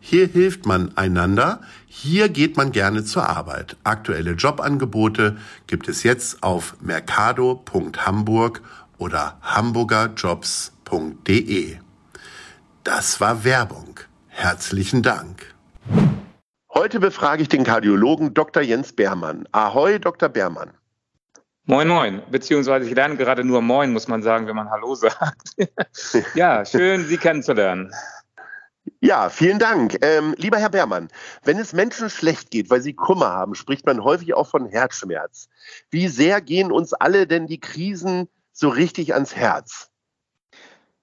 Hier hilft man einander. Hier geht man gerne zur Arbeit. Aktuelle Jobangebote gibt es jetzt auf mercado.hamburg oder hamburgerjobs.de. Das war Werbung. Herzlichen Dank. Heute befrage ich den Kardiologen Dr. Jens Beermann. Ahoi, Dr. Beermann. Moin, moin. Beziehungsweise ich lerne gerade nur Moin, muss man sagen, wenn man Hallo sagt. ja, schön, Sie kennenzulernen. Ja, vielen Dank. Ähm, lieber Herr Beermann, wenn es Menschen schlecht geht, weil sie Kummer haben, spricht man häufig auch von Herzschmerz. Wie sehr gehen uns alle denn die Krisen so richtig ans Herz?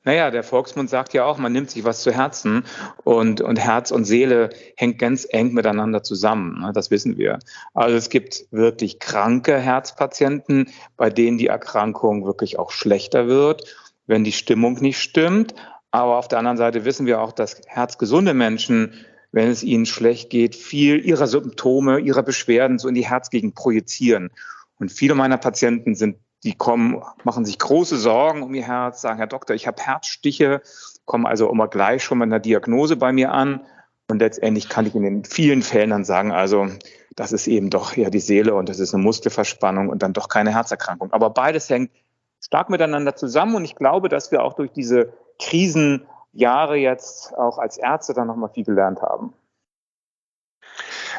Naja, der Volksmund sagt ja auch, man nimmt sich was zu Herzen und, und Herz und Seele hängt ganz eng miteinander zusammen. Ne? Das wissen wir. Also es gibt wirklich kranke Herzpatienten, bei denen die Erkrankung wirklich auch schlechter wird, wenn die Stimmung nicht stimmt. Aber auf der anderen Seite wissen wir auch, dass herzgesunde Menschen, wenn es ihnen schlecht geht, viel ihrer Symptome, ihrer Beschwerden so in die Herzgegend projizieren. Und viele meiner Patienten sind die kommen, machen sich große Sorgen um ihr Herz, sagen, Herr Doktor, ich habe Herzstiche, kommen also immer gleich schon mit einer Diagnose bei mir an. Und letztendlich kann ich in den vielen Fällen dann sagen, also das ist eben doch eher die Seele und das ist eine Muskelverspannung und dann doch keine Herzerkrankung. Aber beides hängt stark miteinander zusammen und ich glaube, dass wir auch durch diese Krisenjahre jetzt auch als Ärzte dann nochmal viel gelernt haben.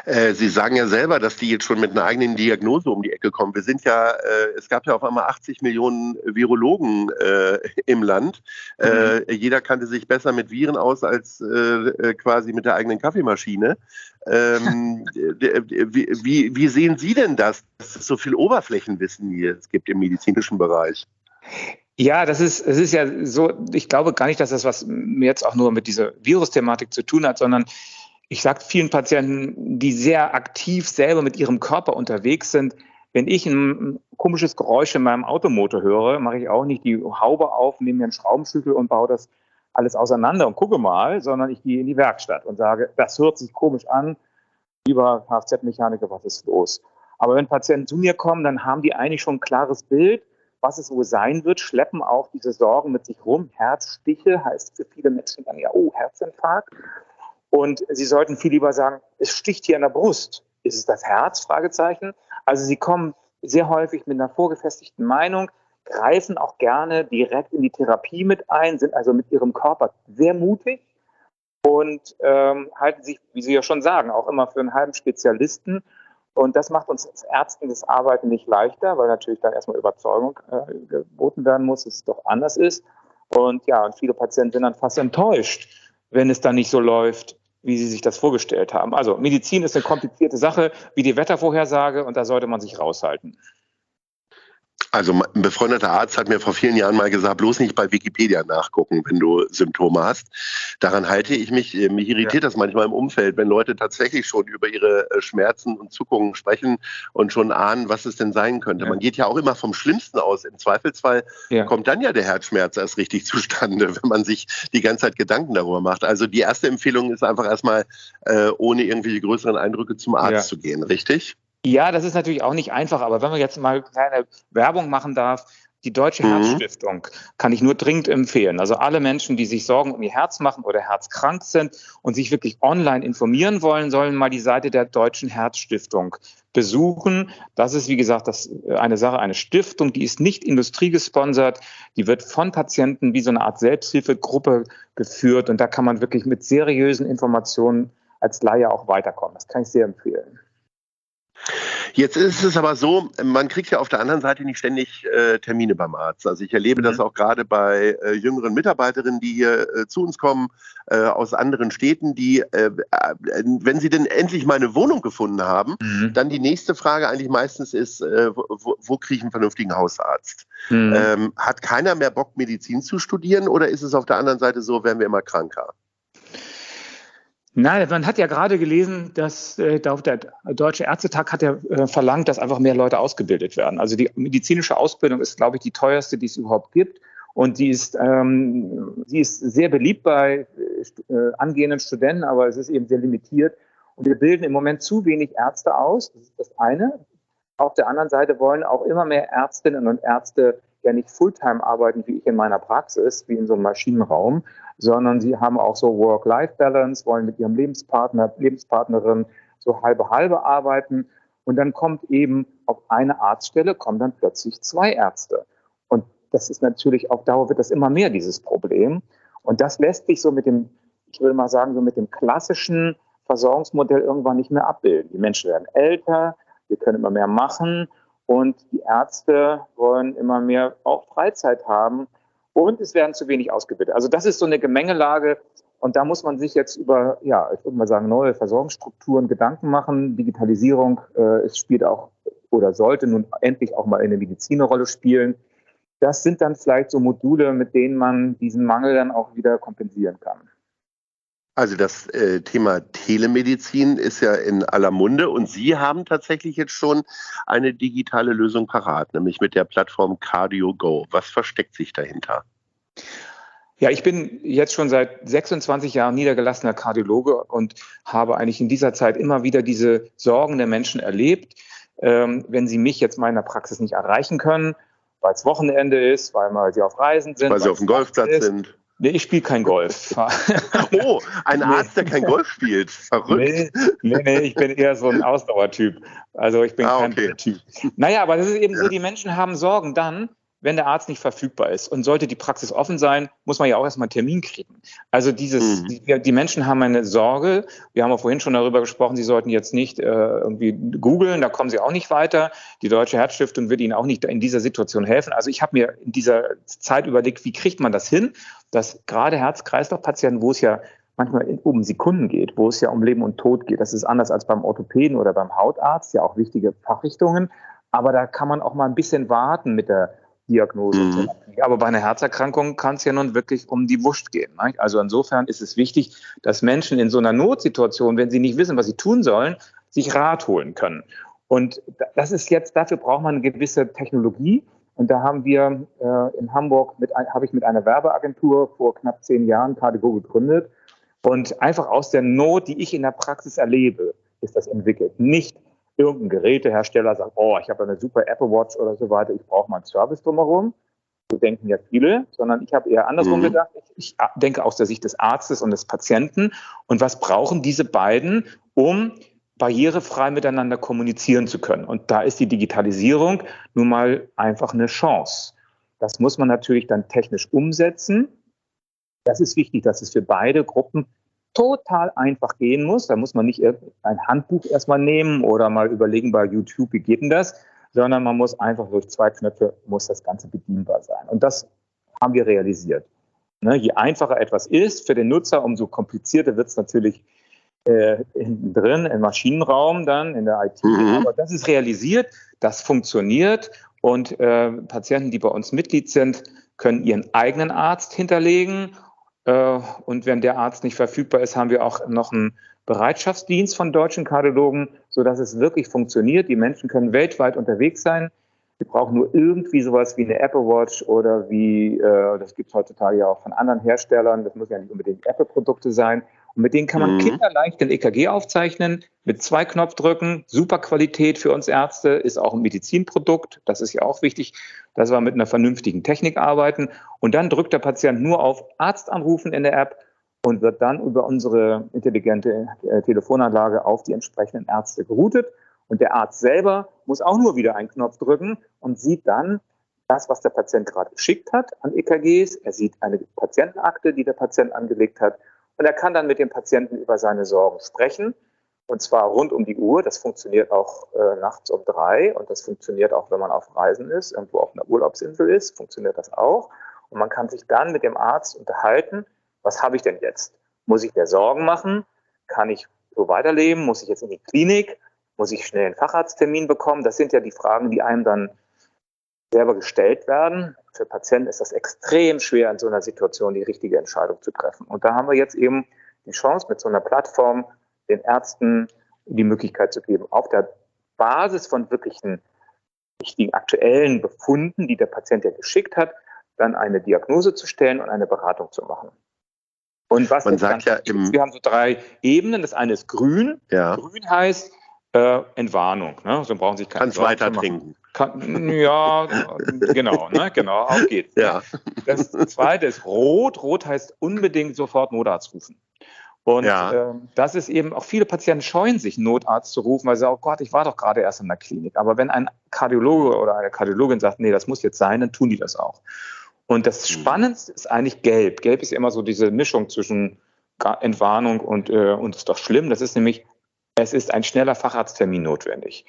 Äh, Sie sagen ja selber, dass die jetzt schon mit einer eigenen Diagnose um die Ecke kommen. Wir sind ja, äh, es gab ja auf einmal 80 Millionen Virologen äh, im Land. Mhm. jeder kannte sich besser mit Viren aus als quasi mit der eigenen Kaffeemaschine. Ähm, wie, wie, wie sehen Sie denn das, dass es so viel Oberflächenwissen hier es gibt im medizinischen Bereich? Ja, das ist, es ist ja so, ich glaube gar nicht, dass das was jetzt auch nur mit dieser Virusthematik zu tun hat, sondern ich sage vielen Patienten, die sehr aktiv selber mit ihrem Körper unterwegs sind, wenn ich ein komisches Geräusch in meinem Automotor höre, mache ich auch nicht die Haube auf, nehme mir einen Schraubenschlüssel und baue das alles auseinander und gucke mal, sondern ich gehe in die Werkstatt und sage, das hört sich komisch an, lieber Kfz-Mechaniker, was ist los? Aber wenn Patienten zu mir kommen, dann haben die eigentlich schon ein klares Bild, was es wohl sein wird, schleppen auch diese Sorgen mit sich rum. Herzstiche heißt für viele Menschen dann ja, oh, Herzinfarkt. Und Sie sollten viel lieber sagen, es sticht hier in der Brust. Ist es das Herz? Fragezeichen. Also Sie kommen sehr häufig mit einer vorgefestigten Meinung, greifen auch gerne direkt in die Therapie mit ein, sind also mit ihrem Körper sehr mutig und ähm, halten sich, wie Sie ja schon sagen, auch immer für einen halben Spezialisten. Und das macht uns als Ärzten das Arbeiten nicht leichter, weil natürlich dann erstmal Überzeugung äh, geboten werden muss, dass es doch anders ist. Und ja, und viele Patienten sind dann fast enttäuscht, wenn es dann nicht so läuft, wie sie sich das vorgestellt haben. Also Medizin ist eine komplizierte Sache, wie die Wettervorhersage, und da sollte man sich raushalten. Also ein befreundeter Arzt hat mir vor vielen Jahren mal gesagt, bloß nicht bei Wikipedia nachgucken, wenn du Symptome hast. Daran halte ich mich, äh, mich irritiert ja. das manchmal im Umfeld, wenn Leute tatsächlich schon über ihre äh, Schmerzen und Zuckungen sprechen und schon ahnen, was es denn sein könnte. Ja. Man geht ja auch immer vom Schlimmsten aus. Im Zweifelsfall ja. kommt dann ja der Herzschmerz erst richtig zustande, wenn man sich die ganze Zeit Gedanken darüber macht. Also die erste Empfehlung ist einfach erstmal, äh, ohne irgendwelche größeren Eindrücke zum Arzt zu gehen, richtig? Ja, das ist natürlich auch nicht einfach, aber wenn man jetzt mal kleine Werbung machen darf, die Deutsche mhm. Herzstiftung kann ich nur dringend empfehlen. Also alle Menschen, die sich Sorgen um ihr Herz machen oder herzkrank sind und sich wirklich online informieren wollen, sollen mal die Seite der Deutschen Herzstiftung besuchen. Das ist, wie gesagt, das äh, eine Sache, eine Stiftung, die ist nicht industriegesponsert, die wird von Patienten wie so eine Art Selbsthilfegruppe geführt und da kann man wirklich mit seriösen Informationen als Laie auch weiterkommen. Das kann ich sehr empfehlen. Jetzt ist es aber so, man kriegt ja auf der anderen Seite nicht ständig äh, Termine beim Arzt. Also ich erlebe mhm. das auch gerade bei äh, jüngeren Mitarbeiterinnen, die hier äh, zu uns kommen äh, aus anderen Städten, die, äh, äh, wenn sie denn endlich mal eine Wohnung gefunden haben, mhm. dann die nächste Frage eigentlich meistens ist, wo, wo kriege ich einen vernünftigen Hausarzt? Mhm. Ähm, hat keiner mehr Bock, Medizin zu studieren oder ist es auf der anderen Seite so, werden wir immer kranker? Nein, man hat ja gerade gelesen, dass äh, der Deutsche Ärztetag hat ja äh, verlangt, dass einfach mehr Leute ausgebildet werden. Also die medizinische Ausbildung ist, glaube ich, die teuerste, die es überhaupt gibt. Und die ist, ähm, die ist sehr beliebt bei äh, angehenden Studenten, aber es ist eben sehr limitiert. Und wir bilden im Moment zu wenig Ärzte aus. Das ist das eine. Auf der anderen Seite wollen auch immer mehr Ärztinnen und Ärzte ja nicht Fulltime arbeiten, wie ich in meiner Praxis, wie in so einem Maschinenraum, sondern sie haben auch so Work-Life-Balance, wollen mit ihrem Lebenspartner, Lebenspartnerin so halbe halbe arbeiten. Und dann kommt eben auf eine Arztstelle, kommen dann plötzlich zwei Ärzte. Und das ist natürlich auf Dauer wird das immer mehr, dieses Problem. Und das lässt sich so mit dem, ich würde mal sagen, so mit dem klassischen Versorgungsmodell irgendwann nicht mehr abbilden. Die Menschen werden älter, wir können immer mehr machen und die Ärzte wollen immer mehr auch Freizeit haben und es werden zu wenig ausgebildet. Also das ist so eine Gemengelage und da muss man sich jetzt über, ja, ich würde mal sagen, neue Versorgungsstrukturen Gedanken machen. Digitalisierung äh, es spielt auch oder sollte nun endlich auch mal in der Medizin eine Rolle spielen. Das sind dann vielleicht so Module, mit denen man diesen Mangel dann auch wieder kompensieren kann. Also das äh, Thema Telemedizin ist ja in aller Munde und Sie haben tatsächlich jetzt schon eine digitale Lösung parat, nämlich mit der Plattform CardioGo. Was versteckt sich dahinter? Ja, ich bin jetzt schon seit 26 Jahren niedergelassener Kardiologe und habe eigentlich in dieser Zeit immer wieder diese Sorgen der Menschen erlebt. Ähm, wenn sie mich jetzt meiner Praxis nicht erreichen können, weil es Wochenende ist, weil mal sie auf Reisen sind. Weil sie auf dem Golfplatz ist, sind Nee, ich spiele kein Golf. oh, ein Arzt, der kein Golf spielt. Verrückt. Nee, nee, nee, ich bin eher so ein Ausdauertyp. Also ich bin ah, kein okay. Typ. Naja, aber das ist eben ja. so, die Menschen haben Sorgen dann, wenn der Arzt nicht verfügbar ist. Und sollte die Praxis offen sein, muss man ja auch erstmal einen Termin kriegen. Also dieses, mhm. die, die, Menschen haben eine Sorge. Wir haben auch vorhin schon darüber gesprochen, sie sollten jetzt nicht äh, irgendwie googeln, da kommen sie auch nicht weiter. Die Deutsche Herzstiftung wird ihnen auch nicht in dieser Situation helfen. Also ich habe mir in dieser Zeit überlegt, wie kriegt man das hin, dass gerade Herz-Kreislauf-Patienten, wo es ja manchmal um Sekunden geht, wo es ja um Leben und Tod geht. Das ist anders als beim Orthopäden oder beim Hautarzt, ja auch wichtige Fachrichtungen. Aber da kann man auch mal ein bisschen warten mit der Diagnose. Mhm. Aber bei einer Herzerkrankung kann es ja nun wirklich um die Wurst gehen. Ne? Also insofern ist es wichtig, dass Menschen in so einer Notsituation, wenn sie nicht wissen, was sie tun sollen, sich Rat holen können. Und das ist jetzt, dafür braucht man eine gewisse Technologie. Und da haben wir äh, in Hamburg mit, habe ich mit einer Werbeagentur vor knapp zehn Jahren KDGO gegründet. Und einfach aus der Not, die ich in der Praxis erlebe, ist das entwickelt. Nicht irgendein Gerätehersteller sagt, oh, ich habe eine super Apple Watch oder so weiter, ich brauche mal einen Service drumherum. So denken ja viele, sondern ich habe eher andersrum mhm. gedacht. Ich, ich denke aus der Sicht des Arztes und des Patienten. Und was brauchen diese beiden, um barrierefrei miteinander kommunizieren zu können? Und da ist die Digitalisierung nun mal einfach eine Chance. Das muss man natürlich dann technisch umsetzen. Das ist wichtig, dass es für beide Gruppen total einfach gehen muss. Da muss man nicht ein Handbuch erstmal nehmen oder mal überlegen bei YouTube, wie geht denn das, sondern man muss einfach durch zwei Knöpfe muss das Ganze bedienbar sein. Und das haben wir realisiert. Ne, je einfacher etwas ist für den Nutzer, umso komplizierter wird es natürlich äh, hinten drin im Maschinenraum dann in der IT. Mhm. Aber das ist realisiert, das funktioniert und äh, Patienten, die bei uns Mitglied sind, können ihren eigenen Arzt hinterlegen und wenn der Arzt nicht verfügbar ist, haben wir auch noch einen Bereitschaftsdienst von deutschen Kardiologen, sodass es wirklich funktioniert. Die Menschen können weltweit unterwegs sein. Wir brauchen nur irgendwie sowas wie eine Apple Watch oder wie, äh, das gibt es heutzutage ja auch von anderen Herstellern, das muss ja nicht unbedingt Apple-Produkte sein, und mit denen kann man mhm. kinderleicht den EKG aufzeichnen, mit zwei Knopfdrücken, super Qualität für uns Ärzte, ist auch ein Medizinprodukt, das ist ja auch wichtig, dass wir mit einer vernünftigen Technik arbeiten. Und dann drückt der Patient nur auf Arzt anrufen in der App und wird dann über unsere intelligente äh, Telefonanlage auf die entsprechenden Ärzte geroutet. Und der Arzt selber muss auch nur wieder einen Knopf drücken und sieht dann das, was der Patient gerade geschickt hat an EKGs. Er sieht eine Patientenakte, die der Patient angelegt hat und er kann dann mit dem Patienten über seine Sorgen sprechen. Und zwar rund um die Uhr. Das funktioniert auch äh, nachts um drei und das funktioniert auch, wenn man auf Reisen ist, irgendwo auf einer Urlaubsinsel ist, funktioniert das auch. Und man kann sich dann mit dem Arzt unterhalten, was habe ich denn jetzt? Muss ich mir Sorgen machen? Kann ich so weiterleben? Muss ich jetzt in die Klinik? Muss ich schnell einen Facharzttermin bekommen? Das sind ja die Fragen, die einem dann selber gestellt werden. Für Patienten ist das extrem schwer, in so einer Situation die richtige Entscheidung zu treffen. Und da haben wir jetzt eben die Chance, mit so einer Plattform den Ärzten die Möglichkeit zu geben, auf der Basis von wirklichen wichtigen aktuellen Befunden, die der Patient ja geschickt hat, dann eine Diagnose zu stellen und eine Beratung zu machen. Und was man sagt ja im wir haben so drei Ebenen. Das eine ist grün. Ja. Grün heißt äh, Entwarnung. Ne? So brauchen sich keine Kannst weiter trinken. Kann, ja, genau, ne? genau, auf geht's. Ja. Das zweite ist rot. Rot heißt unbedingt sofort Notarzt rufen. Und ja. äh, das ist eben, auch viele Patienten scheuen sich, Notarzt zu rufen, weil sie sagen, oh Gott, ich war doch gerade erst in der Klinik. Aber wenn ein Kardiologe oder eine Kardiologin sagt, nee, das muss jetzt sein, dann tun die das auch. Und das mhm. Spannendste ist eigentlich gelb. Gelb ist immer so diese Mischung zwischen Entwarnung und, äh, und ist doch schlimm. Das ist nämlich, es ist ein schneller Facharzttermin notwendig.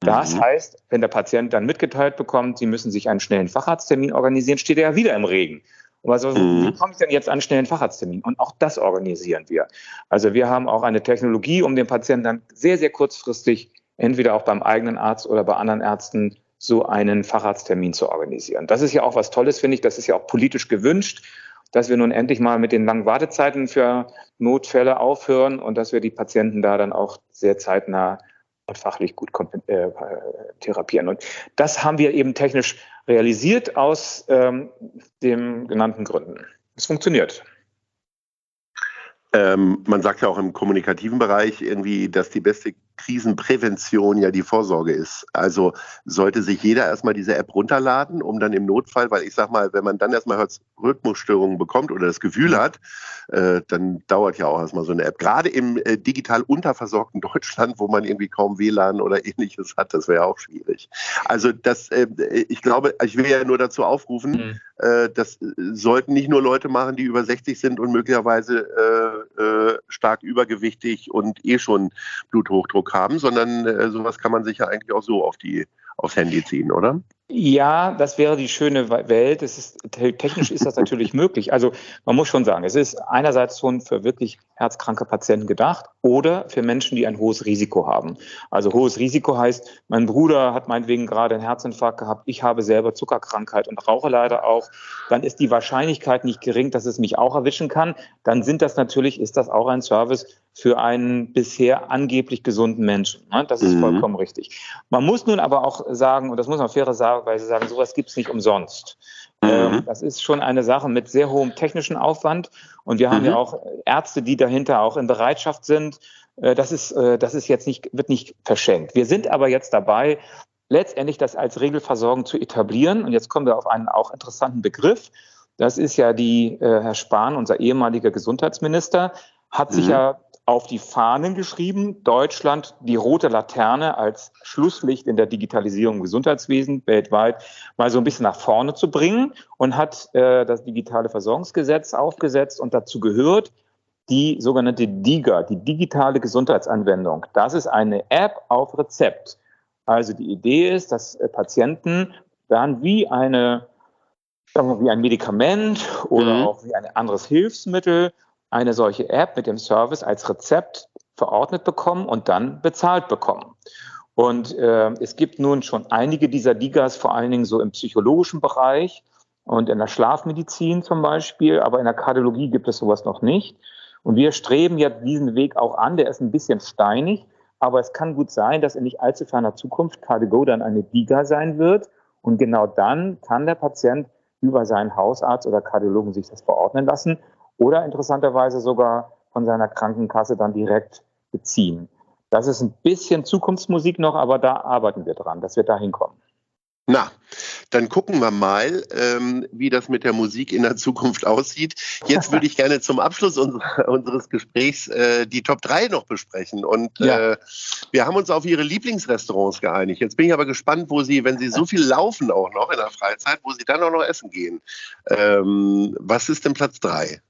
Das mhm. heißt, wenn der Patient dann mitgeteilt bekommt, Sie müssen sich einen schnellen Facharzttermin organisieren, steht er ja wieder im Regen. Und was, mhm. wie komme ich denn jetzt an einen schnellen Facharzttermin? Und auch das organisieren wir. Also wir haben auch eine Technologie, um den Patienten dann sehr, sehr kurzfristig entweder auch beim eigenen Arzt oder bei anderen Ärzten so einen Facharzttermin zu organisieren. Das ist ja auch was Tolles, finde ich. Das ist ja auch politisch gewünscht, dass wir nun endlich mal mit den langen Wartezeiten für Notfälle aufhören und dass wir die Patienten da dann auch sehr zeitnah und fachlich gut äh, therapieren. Und das haben wir eben technisch realisiert aus ähm, den genannten Gründen. Es funktioniert. Ähm, man sagt ja auch im kommunikativen Bereich irgendwie, dass die beste Krisenprävention ja die Vorsorge ist. Also sollte sich jeder erstmal diese App runterladen, um dann im Notfall, weil ich sag mal, wenn man dann erstmal Rhythmusstörungen bekommt oder das Gefühl hat, äh, dann dauert ja auch erstmal so eine App. Gerade im äh, digital unterversorgten Deutschland, wo man irgendwie kaum WLAN oder ähnliches hat, das wäre auch schwierig. Also das, äh, ich glaube, ich will ja nur dazu aufrufen, mhm. Äh, das sollten nicht nur Leute machen, die über 60 sind und möglicherweise äh, äh, stark übergewichtig und eh schon Bluthochdruck haben, sondern sowas kann man sich ja eigentlich auch so auf die aufs Handy ziehen, oder? Ja, das wäre die schöne Welt. Es ist, technisch ist das natürlich möglich. Also man muss schon sagen, es ist einerseits schon für wirklich herzkranke Patienten gedacht oder für Menschen, die ein hohes Risiko haben. Also hohes Risiko heißt, mein Bruder hat meinetwegen gerade einen Herzinfarkt gehabt, ich habe selber Zuckerkrankheit und rauche leider auch. Dann ist die Wahrscheinlichkeit nicht gering, dass es mich auch erwischen kann. Dann sind das natürlich, ist das auch ein Service für einen bisher angeblich gesunden Menschen. Ne? Das ist mhm. vollkommen richtig. Man muss nun aber auch sagen, und das muss man faire sagen, weil sie sagen, sowas gibt es nicht umsonst. Mhm. Ähm, das ist schon eine Sache mit sehr hohem technischen Aufwand. Und wir haben mhm. ja auch Ärzte, die dahinter auch in Bereitschaft sind. Äh, das ist, äh, das ist jetzt nicht, wird nicht verschenkt. Wir sind aber jetzt dabei, letztendlich das als Regelversorgung zu etablieren. Und jetzt kommen wir auf einen auch interessanten Begriff. Das ist ja die, äh, Herr Spahn, unser ehemaliger Gesundheitsminister, hat sich mhm. ja auf die Fahnen geschrieben, Deutschland die rote Laterne als Schlusslicht in der Digitalisierung im Gesundheitswesen weltweit mal so ein bisschen nach vorne zu bringen und hat äh, das digitale Versorgungsgesetz aufgesetzt und dazu gehört die sogenannte DIGA, die digitale Gesundheitsanwendung. Das ist eine App auf Rezept. Also die Idee ist, dass äh, Patienten dann wie eine sagen wir, wie ein Medikament oder mhm. auch wie ein anderes Hilfsmittel eine solche App mit dem Service als Rezept verordnet bekommen und dann bezahlt bekommen. Und äh, es gibt nun schon einige dieser Digas, vor allen Dingen so im psychologischen Bereich und in der Schlafmedizin zum Beispiel, aber in der Kardiologie gibt es sowas noch nicht. Und wir streben jetzt diesen Weg auch an, der ist ein bisschen steinig, aber es kann gut sein, dass in nicht allzu ferner Zukunft Cardigo dann eine Diga sein wird. Und genau dann kann der Patient über seinen Hausarzt oder Kardiologen sich das verordnen lassen oder interessanterweise sogar von seiner Krankenkasse dann direkt beziehen. Das ist ein bisschen Zukunftsmusik noch, aber da arbeiten wir dran, dass wir da hinkommen. Na, dann gucken wir mal, ähm, wie das mit der Musik in der Zukunft aussieht. Jetzt würde ich gerne zum Abschluss unserer, unseres Gesprächs äh, die Top 3 noch besprechen. Und ja. äh, wir haben uns auf Ihre Lieblingsrestaurants geeinigt. Jetzt bin ich aber gespannt, wo Sie, wenn Sie so viel laufen auch noch in der Freizeit, wo Sie dann auch noch essen gehen. Ähm, was ist denn Platz 3?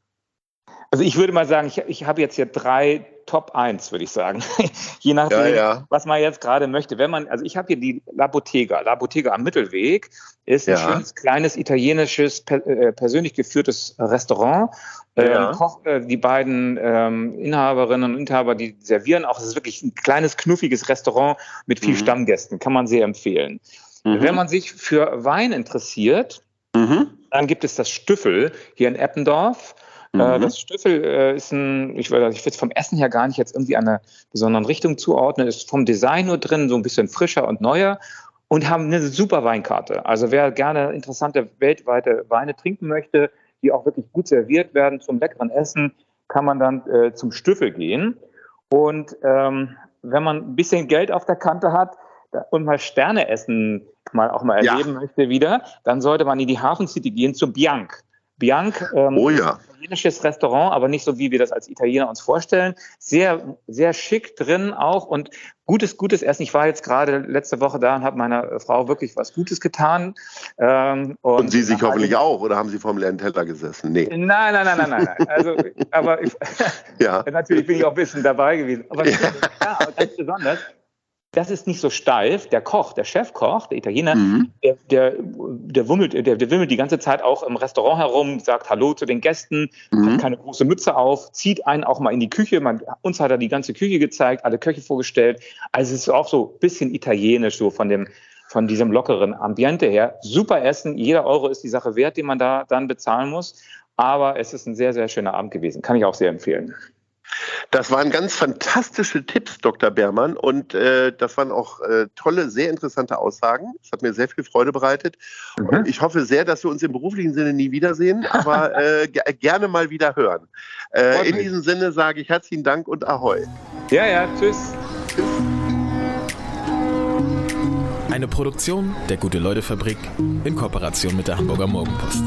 Also ich würde mal sagen, ich, ich habe jetzt hier drei Top 1, würde ich sagen. Je nachdem, Ja, ja. was man jetzt gerade möchte. Wenn man, also ich habe hier die La Bottega. La Bottega am Mittelweg ist ein Ja. schönes, kleines italienisches, äh, persönlich geführtes Restaurant. Ähm, Koch, äh, die beiden ähm, Inhaberinnen und Inhaber, die servieren auch. Es ist wirklich ein kleines, knuffiges Restaurant mit viel Mhm. Stammgästen. Kann man sehr empfehlen. Mhm. Wenn man sich für Wein interessiert, Mhm. dann gibt es das Stüffel hier in Eppendorf. Äh, Mhm. Das Stüffel äh, ist ein, ich würde ich würde es vom Essen her gar nicht jetzt irgendwie einer besonderen Richtung zuordnen, ist vom Design nur drin, so ein bisschen frischer und neuer und haben eine super Weinkarte. Also wer gerne interessante weltweite Weine trinken möchte, die auch wirklich gut serviert werden zum leckeren Essen, kann man dann äh, zum Stüffel gehen. Und ähm, wenn man ein bisschen Geld auf der Kante hat und mal Sterne essen mal auch mal Ja. erleben möchte wieder, dann sollte man in die Hafen City gehen zu Bianc. Bianc, ähm, Oh ja. italienisches Restaurant, aber nicht so, wie wir das als Italiener uns vorstellen. Sehr, sehr schick drin auch und gutes, gutes Essen. Ich war jetzt gerade letzte Woche da und habe meiner Frau wirklich was Gutes getan. Ähm, Und Sie sich hoffentlich all auch, oder haben Sie vom leeren Teller gesessen? Nee. Nein, nein, nein, nein, nein. nein. Also, aber ich, Ja. natürlich bin ich auch ein bisschen dabei gewesen. Aber, ja. aber ganz besonders, das ist nicht so steif. Der Koch, der Chefkoch, der Italiener, Mhm. der, der, der, wummelt, der, der wimmelt die ganze Zeit auch im Restaurant herum, sagt Hallo zu den Gästen, Mhm. hat keine große Mütze auf, zieht einen auch mal in die Küche. Man, uns hat er die ganze Küche gezeigt, alle Köche vorgestellt. Also es ist auch so ein bisschen italienisch, so von dem, von diesem lockeren Ambiente her. Super Essen, jeder Euro ist die Sache wert, den man da dann bezahlen muss. Aber es ist ein sehr, sehr schöner Abend gewesen. Kann ich auch sehr empfehlen. Das waren ganz fantastische Tipps, Dr. Beermann. Und äh, das waren auch äh, tolle, sehr interessante Aussagen. Es hat mir sehr viel Freude bereitet. Und ich hoffe sehr, dass wir uns im beruflichen Sinne nie wiedersehen, aber äh, ge- gerne mal wieder hören. Äh, in diesem Sinne sage ich herzlichen Dank und Ahoi. Ja, ja, tschüss. Eine Produktion der Gute-Leute-Fabrik in Kooperation mit der Hamburger Morgenpost.